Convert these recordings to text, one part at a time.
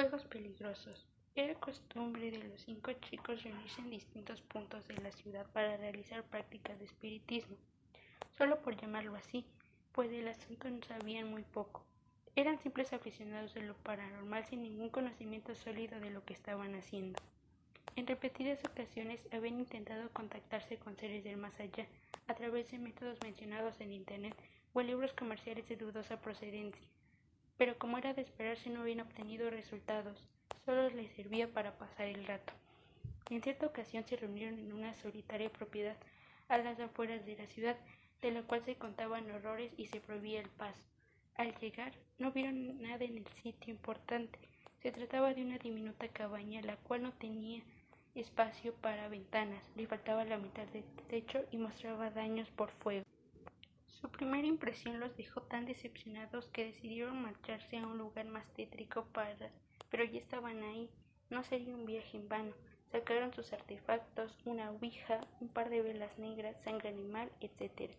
Juegos peligrosos. Era costumbre de los cinco chicos reunirse en distintos puntos de la ciudad para realizar prácticas de espiritismo, solo por llamarlo así, pues del asunto no sabían muy poco. Eran simples aficionados de lo paranormal sin ningún conocimiento sólido de lo que estaban haciendo. En repetidas ocasiones habían intentado contactarse con seres del más allá a través de métodos mencionados en Internet o libros comerciales de dudosa procedencia pero como era de esperarse no habían obtenido resultados, solo les servía para pasar el rato. En cierta ocasión se reunieron en una solitaria propiedad a las afueras de la ciudad, de la cual se contaban horrores y se prohibía el paso. Al llegar no vieron nada en el sitio importante. Se trataba de una diminuta cabaña, la cual no tenía espacio para ventanas, le faltaba la mitad del techo y mostraba daños por fuego. Primera impresión los dejó tan decepcionados que decidieron marcharse a un lugar más tétrico para... pero ya estaban ahí. No sería un viaje en vano. Sacaron sus artefactos, una ouija, un par de velas negras, sangre animal, etc.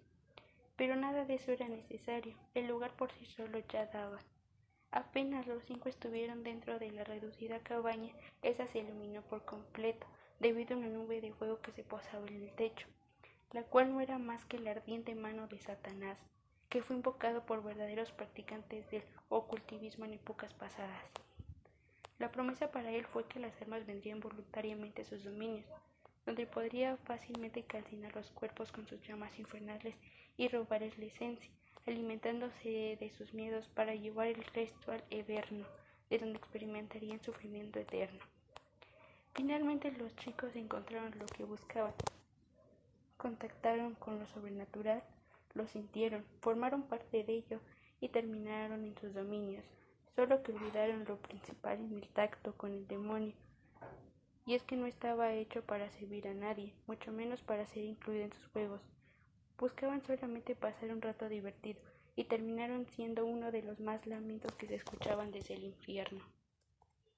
Pero nada de eso era necesario. El lugar por sí solo ya daba. Apenas los cinco estuvieron dentro de la reducida cabaña, esa se iluminó por completo, debido a una nube de fuego que se posaba en el techo la cual no era más que la ardiente mano de Satanás, que fue invocado por verdaderos practicantes del ocultivismo en épocas pasadas. La promesa para él fue que las almas vendrían voluntariamente a sus dominios, donde podría fácilmente calcinar los cuerpos con sus llamas infernales y robarles la esencia, alimentándose de sus miedos para llevar el resto al Eberno, de donde experimentarían sufrimiento eterno. Finalmente los chicos encontraron lo que buscaban, contactaron con lo sobrenatural, lo sintieron, formaron parte de ello y terminaron en sus dominios, solo que olvidaron lo principal en el tacto con el demonio, y es que no estaba hecho para servir a nadie, mucho menos para ser incluido en sus juegos. Buscaban solamente pasar un rato divertido, y terminaron siendo uno de los más lamentos que se escuchaban desde el infierno.